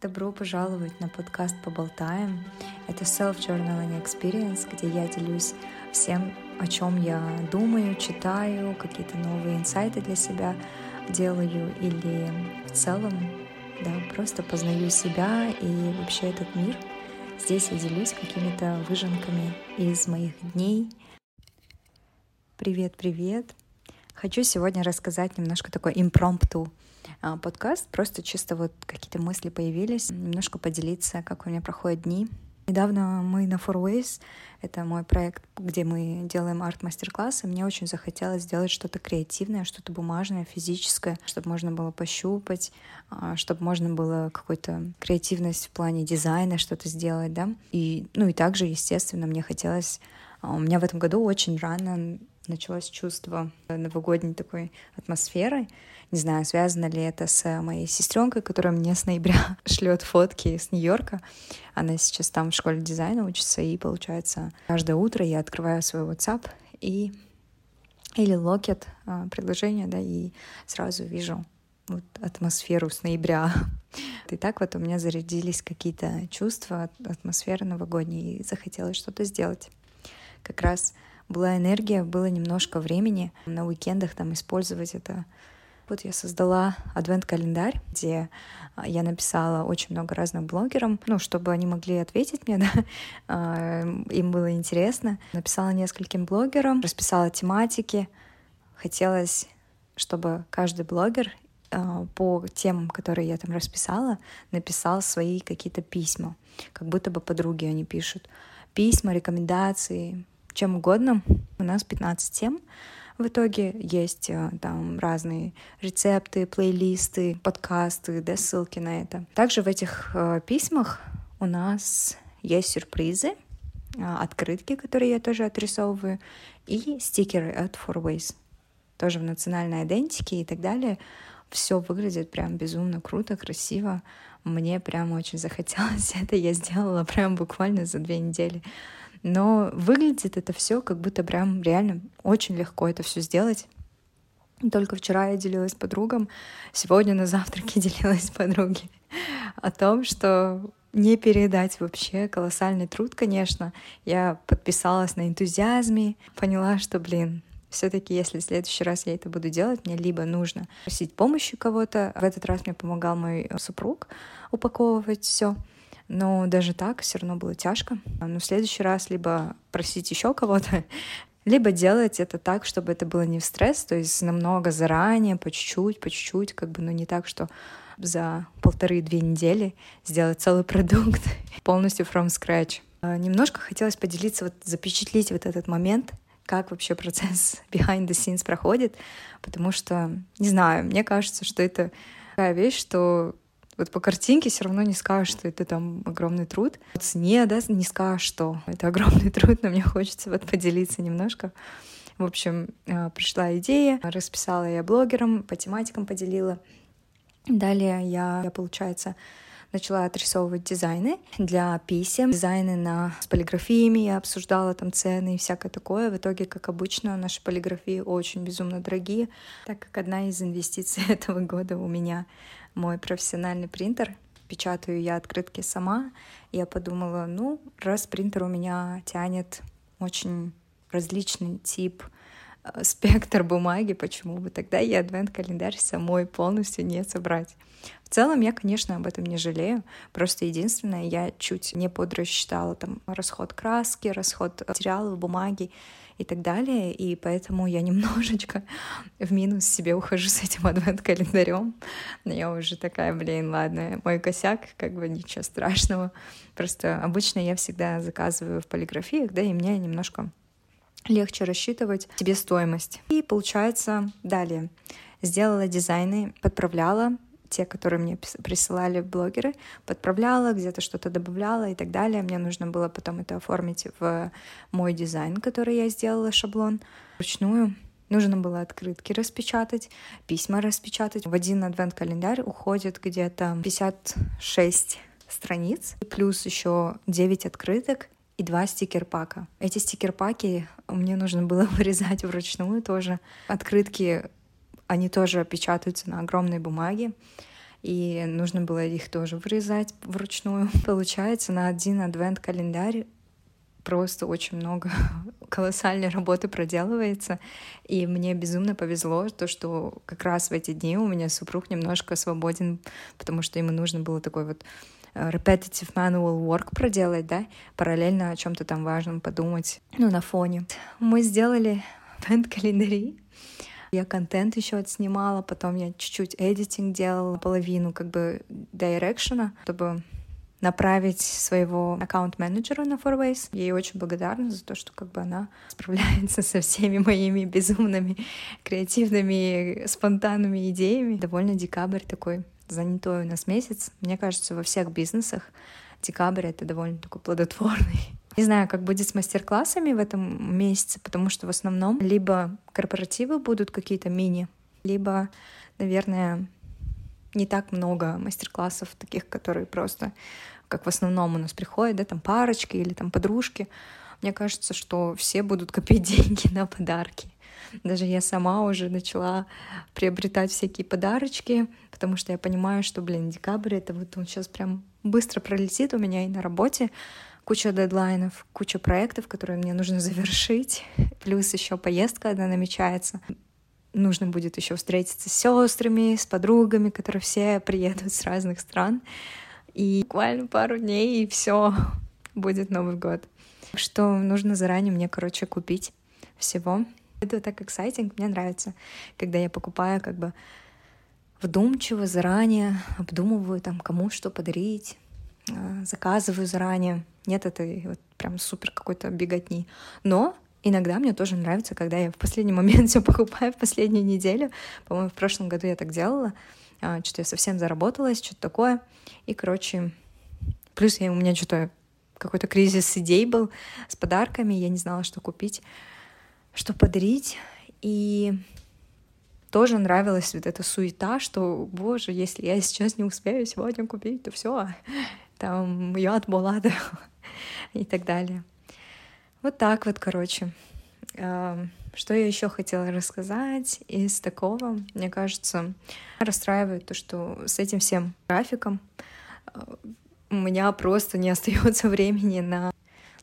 Добро пожаловать на подкаст «Поболтаем». Это self-journaling experience, где я делюсь всем, о чем я думаю, читаю, какие-то новые инсайты для себя делаю или в целом, да, просто познаю себя и вообще этот мир. Здесь я делюсь какими-то выжимками из моих дней. Привет-привет! Хочу сегодня рассказать немножко такой импромпту а, подкаст, просто чисто вот какие-то мысли появились, немножко поделиться, как у меня проходят дни. Недавно мы на Four Ways, это мой проект, где мы делаем арт-мастер-классы, мне очень захотелось сделать что-то креативное, что-то бумажное, физическое, чтобы можно было пощупать, а, чтобы можно было какую-то креативность в плане дизайна что-то сделать, да. И, ну и также, естественно, мне хотелось... А, у меня в этом году очень рано началось чувство новогодней такой атмосферы. Не знаю, связано ли это с моей сестренкой, которая мне с ноября шлет фотки с Нью-Йорка. Она сейчас там в школе дизайна учится, и получается, каждое утро я открываю свой WhatsApp и или Locket а, предложение, да, и сразу вижу вот атмосферу с ноября. И так вот у меня зарядились какие-то чувства, атмосферы новогодней, и захотелось что-то сделать. Как раз была энергия, было немножко времени на уикендах там использовать это. Вот я создала адвент-календарь, где а, я написала очень много разных блогерам, ну, чтобы они могли ответить мне, да, а, им было интересно. Написала нескольким блогерам, расписала тематики. Хотелось, чтобы каждый блогер а, по темам, которые я там расписала, написал свои какие-то письма, как будто бы подруги они пишут. Письма, рекомендации, чем угодно. У нас 15 тем. В итоге есть э, там разные рецепты, плейлисты, подкасты, да, ссылки на это. Также в этих э, письмах у нас есть сюрпризы, э, открытки, которые я тоже отрисовываю, и стикеры от Four Ways. Тоже в национальной идентике и так далее. Все выглядит прям безумно круто, красиво. Мне прям очень захотелось это. Я сделала прям буквально за две недели. Но выглядит это все как будто прям реально очень легко это все сделать. Только вчера я делилась с подругам, сегодня на завтраке делилась с подруги о том, что не передать вообще колоссальный труд, конечно. Я подписалась на энтузиазме, поняла, что, блин, все-таки, если в следующий раз я это буду делать, мне либо нужно просить помощи кого-то. В этот раз мне помогал мой супруг упаковывать все. Но даже так все равно было тяжко. Но в следующий раз либо просить еще кого-то, либо делать это так, чтобы это было не в стресс, то есть намного заранее, по чуть-чуть, по чуть-чуть, как бы, ну не так, что за полторы-две недели сделать целый продукт полностью from scratch. А, немножко хотелось поделиться, вот запечатлить вот этот момент, как вообще процесс behind the scenes проходит, потому что, не знаю, мне кажется, что это такая вещь, что вот по картинке все равно не скажешь, что это там огромный труд. По цене, да, не скажешь, что это огромный труд, но мне хочется вот поделиться немножко. В общем, э, пришла идея, расписала я блогерам, по тематикам поделила. Далее я, я получается, начала отрисовывать дизайны для писем, дизайны на, с полиграфиями, я обсуждала там цены и всякое такое. В итоге, как обычно, наши полиграфии очень безумно дорогие, так как одна из инвестиций этого года у меня мой профессиональный принтер. Печатаю я открытки сама. Я подумала, ну, раз принтер у меня тянет очень различный тип спектр бумаги, почему бы тогда и адвент-календарь самой полностью не собрать. В целом я, конечно, об этом не жалею. Просто единственное, я чуть не подрасчитала там расход краски, расход материалов, бумаги и так далее. И поэтому я немножечко в минус себе ухожу с этим адвент-календарем. Но я уже такая, блин, ладно, мой косяк, как бы ничего страшного. Просто обычно я всегда заказываю в полиграфиях, да, и мне немножко легче рассчитывать себе стоимость. И получается, далее сделала дизайны, подправляла, те, которые мне присылали блогеры, подправляла, где-то что-то добавляла и так далее. Мне нужно было потом это оформить в мой дизайн, который я сделала, шаблон, вручную. Нужно было открытки распечатать, письма распечатать. В один адвент-календарь уходит где-то 56 страниц, плюс еще 9 открыток и два стикер-пака. Эти стикер-паки мне нужно было вырезать вручную тоже. Открытки они тоже печатаются на огромной бумаге. и нужно было их тоже вырезать вручную. Получается, на один адвент-календарь просто очень много колоссальной работы проделывается, и мне безумно повезло, то, что как раз в эти дни у меня супруг немножко свободен, потому что ему нужно было такой вот repetitive manual work проделать, да, параллельно о чем-то там важном подумать, ну, на фоне. Мы сделали календари, я контент еще отснимала, потом я чуть-чуть эдитинг делала, половину как бы дирекшена, чтобы направить своего аккаунт-менеджера на Fourways. Я ей очень благодарна за то, что как бы она справляется со всеми моими безумными, креативными, спонтанными идеями. Довольно декабрь такой занятой у нас месяц. Мне кажется, во всех бизнесах декабрь — это довольно такой плодотворный не знаю, как будет с мастер-классами в этом месяце, потому что в основном либо корпоративы будут какие-то мини, либо, наверное, не так много мастер-классов таких, которые просто, как в основном у нас приходят, да, там парочки или там подружки. Мне кажется, что все будут копить деньги на подарки. Даже я сама уже начала приобретать всякие подарочки, потому что я понимаю, что, блин, декабрь — это вот он сейчас прям быстро пролетит у меня и на работе куча дедлайнов, куча проектов, которые мне нужно завершить, плюс еще поездка одна намечается. Нужно будет еще встретиться с сестрами, с подругами, которые все приедут с разных стран. И буквально пару дней, и все, будет Новый год. Что нужно заранее мне, короче, купить всего. Это так эксайтинг, мне нравится, когда я покупаю как бы вдумчиво, заранее, обдумываю там, кому что подарить, а, заказываю заранее. Нет этой вот прям супер какой-то беготни. Но иногда мне тоже нравится, когда я в последний момент все покупаю в последнюю неделю. По-моему, в прошлом году я так делала. А, что-то я совсем заработалась, что-то такое. И, короче, плюс я, у меня что-то какой-то кризис идей был с подарками, я не знала, что купить, что подарить. И тоже нравилась вот эта суета, что, боже, если я сейчас не успею сегодня купить, то все, там яд булада и так далее. Вот так вот, короче. Что я еще хотела рассказать из такого? Мне кажется, расстраивает то, что с этим всем графиком а, у меня просто не остается времени на,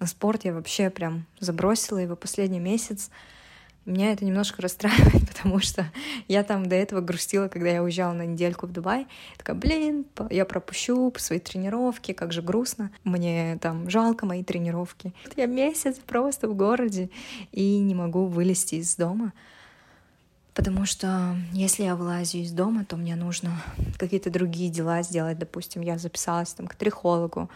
на спорт. Я вообще прям забросила его последний месяц. Меня это немножко расстраивает, потому что я там до этого грустила, когда я уезжала на недельку в Дубай. Такая, блин, я пропущу свои тренировки, как же грустно. Мне там жалко мои тренировки. Я месяц просто в городе и не могу вылезти из дома. Потому что если я вылазю из дома, то мне нужно какие-то другие дела сделать. Допустим, я записалась там к трихологу,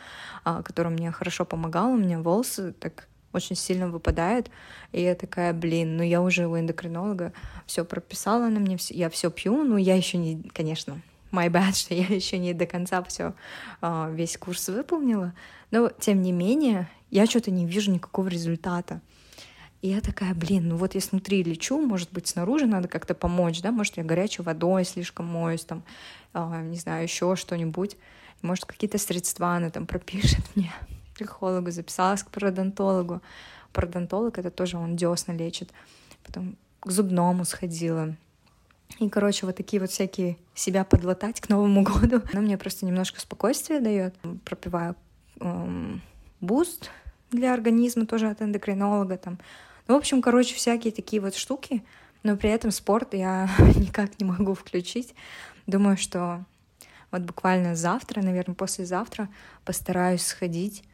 а, который мне хорошо помогал. У меня волосы так очень сильно выпадает. И я такая, блин, ну я уже у эндокринолога все прописала на мне, я все пью, но я еще не, конечно, my bad, что я еще не до конца все а, весь курс выполнила. Но тем не менее, я что-то не вижу никакого результата. И я такая, блин, ну вот я снутри лечу, может быть, снаружи надо как-то помочь, да, может, я горячей водой слишком моюсь, там, э, не знаю, еще что-нибудь, может, какие-то средства она там пропишет мне психологу, записалась к пародонтологу. Пародонтолог — это тоже он десна лечит. Потом к зубному сходила. И, короче, вот такие вот всякие себя подлатать к Новому году. Она мне просто немножко спокойствия дает. Пропиваю эм, boost для организма тоже от эндокринолога. Там. Ну, в общем, короче, всякие такие вот штуки. Но при этом спорт я никак не могу включить. Думаю, что вот буквально завтра, наверное, послезавтра постараюсь сходить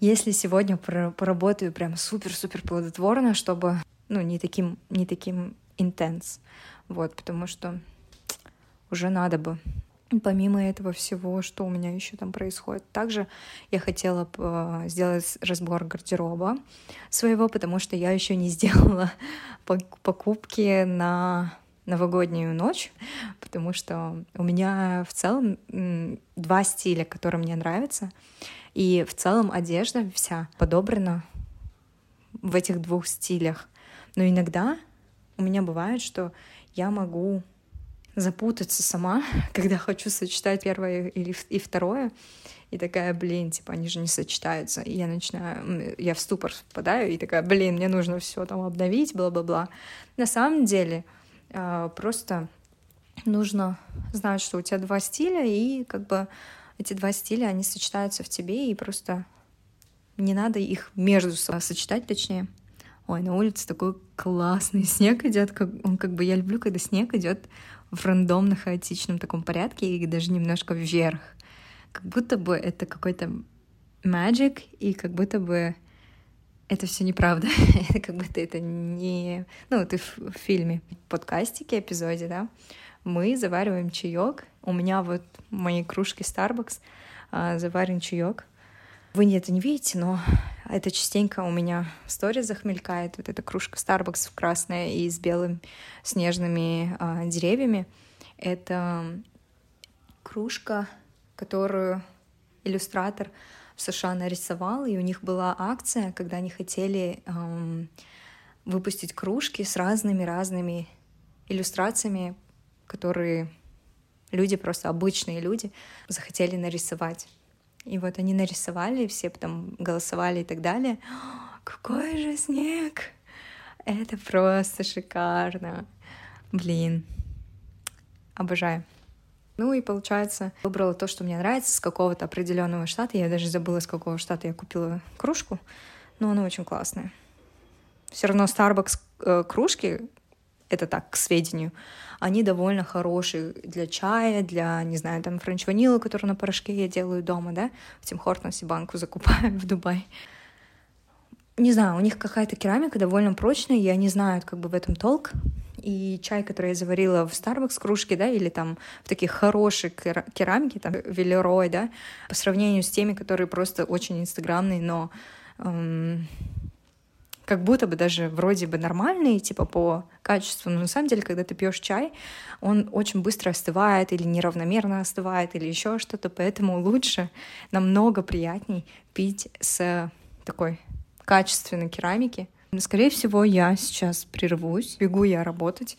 если сегодня поработаю прям супер-супер плодотворно, чтобы, ну, не таким, не таким интенс, вот, потому что уже надо бы. Помимо этого всего, что у меня еще там происходит. Также я хотела э, сделать разбор гардероба своего, потому что я еще не сделала покупки на новогоднюю ночь, потому что у меня в целом два стиля, которые мне нравятся. И в целом одежда вся подобрана в этих двух стилях. Но иногда у меня бывает, что я могу запутаться сама, когда хочу сочетать первое или и второе, и такая, блин, типа, они же не сочетаются. И я начинаю, я в ступор впадаю, и такая, блин, мне нужно все там обновить, бла-бла-бла. На самом деле, а, просто нужно знать, что у тебя два стиля, и как бы эти два стиля, они сочетаются в тебе, и просто не надо их между собой сочетать, точнее. Ой, на улице такой классный снег идет, как он как бы я люблю, когда снег идет в рандомно хаотичном таком порядке и даже немножко вверх. Как будто бы это какой-то magic, и как будто бы это все неправда. как будто это не... Ну, ты в, в фильме, в подкастике, эпизоде, да, мы завариваем чаек. У меня вот в моей кружке Starbucks а, заварен чаек. Вы это не видите, но это частенько у меня в сторе захмелькает. Вот эта кружка Starbucks красная и с белыми снежными а, деревьями. Это кружка, которую иллюстратор в США нарисовал, и у них была акция, когда они хотели эм, выпустить кружки с разными-разными иллюстрациями, которые люди, просто обычные люди, захотели нарисовать. И вот они нарисовали, все потом голосовали и так далее. какой же снег! Это просто шикарно. Блин, обожаю. Ну и получается, выбрала то, что мне нравится, с какого-то определенного штата. Я даже забыла, с какого штата я купила кружку, но она очень классная. Все равно Starbucks э, кружки, это так, к сведению, они довольно хорошие для чая, для, не знаю, там French Vanilla, которую на порошке я делаю дома, да, в Tim Hortons е банку закупаю в Дубай. Не знаю, у них какая-то керамика довольно прочная, и они знают как бы в этом толк, и чай, который я заварила в Starbucks кружке, да, или там в таких хороших керамике, там, велерой, да, по сравнению с теми, которые просто очень инстаграмные, но эм, как будто бы даже вроде бы нормальные, типа по качеству, но на самом деле, когда ты пьешь чай, он очень быстро остывает или неравномерно остывает или еще что-то, поэтому лучше, намного приятней пить с такой качественной керамики, Скорее всего, я сейчас прервусь, бегу я работать.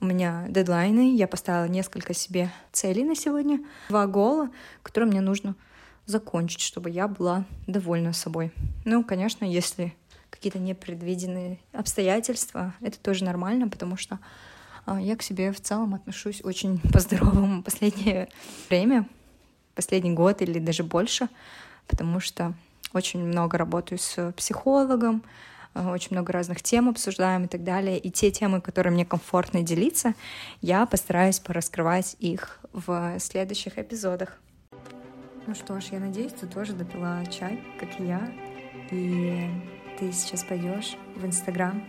У меня дедлайны, я поставила несколько себе целей на сегодня, два гола, которые мне нужно закончить, чтобы я была довольна собой. Ну, конечно, если какие-то непредвиденные обстоятельства, это тоже нормально, потому что а, я к себе в целом отношусь очень по-здоровому последнее время, последний год или даже больше, потому что очень много работаю с психологом, Э, очень много разных тем обсуждаем и так далее. И те темы, которые мне комфортно делиться, я постараюсь пораскрывать их в следующих эпизодах. Ну что ж, я надеюсь, ты тоже допила чай, как и я, и ты сейчас пойдешь в Инстаграм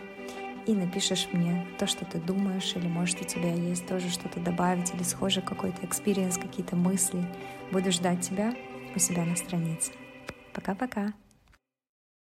и напишешь мне то, что ты думаешь, или может у тебя есть тоже что-то добавить, или схоже какой-то experience, какие-то мысли. Буду ждать тебя у себя на странице. Пока-пока.